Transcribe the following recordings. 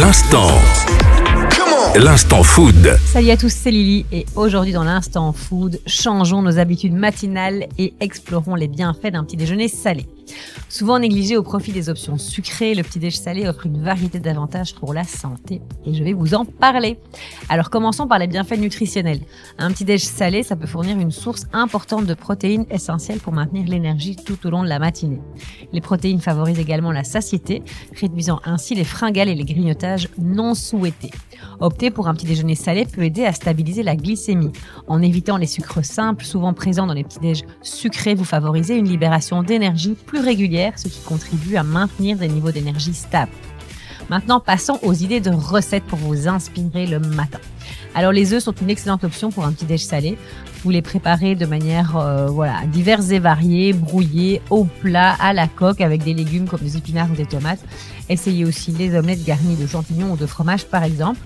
L'instant. L'instant food. Salut à tous, c'est Lily et aujourd'hui dans l'instant food, changeons nos habitudes matinales et explorons les bienfaits d'un petit déjeuner salé. Souvent négligé au profit des options sucrées, le petit déj salé offre une variété d'avantages pour la santé et je vais vous en parler. Alors commençons par les bienfaits nutritionnels. Un petit déj salé, ça peut fournir une source importante de protéines essentielles pour maintenir l'énergie tout au long de la matinée. Les protéines favorisent également la satiété, réduisant ainsi les fringales et les grignotages non souhaités. Opter pour un petit déjeuner salé peut aider à stabiliser la glycémie. En évitant les sucres simples, souvent présents dans les petits déj sucrés, vous favorisez une libération d'énergie plus régulière, ce qui contribue à maintenir des niveaux d'énergie stables. Maintenant, passons aux idées de recettes pour vous inspirer le matin. Alors les œufs sont une excellente option pour un petit déj salé. Vous les préparez de manière euh, voilà diverses et variées, brouillées, au plat, à la coque, avec des légumes comme des épinards ou des tomates. Essayez aussi les omelettes garnies de champignons ou de fromage par exemple.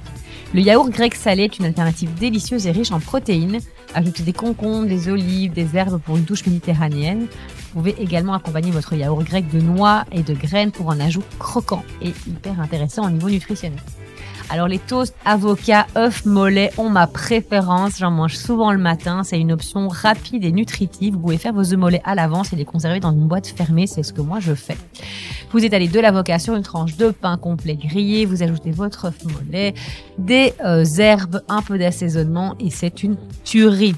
Le yaourt grec salé est une alternative délicieuse et riche en protéines. Ajoutez des concombres, des olives, des herbes pour une touche méditerranéenne. Vous pouvez également accompagner votre yaourt grec de noix et de graines pour un ajout croquant et hyper intéressant au niveau nutritionnel. Alors les toasts, avocats, œufs, mollets ont ma préférence. J'en mange souvent le matin. C'est une option rapide et nutritive. Vous pouvez faire vos œufs mollets à l'avance et les conserver dans une boîte fermée. C'est ce que moi je fais. Vous étalez de l'avocat sur une tranche de pain complet grillé. Vous ajoutez votre œuf mollet, des euh, herbes, un peu d'assaisonnement et c'est une tuerie.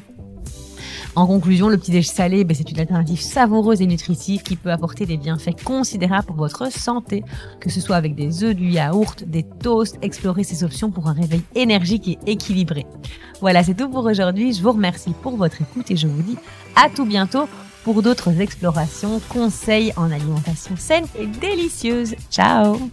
En conclusion, le petit déj salé, ben, c'est une alternative savoureuse et nutritive qui peut apporter des bienfaits considérables pour votre santé, que ce soit avec des œufs, du yaourt, des toasts, explorez ces options pour un réveil énergique et équilibré. Voilà, c'est tout pour aujourd'hui. Je vous remercie pour votre écoute et je vous dis à tout bientôt pour d'autres explorations, conseils en alimentation saine et délicieuse. Ciao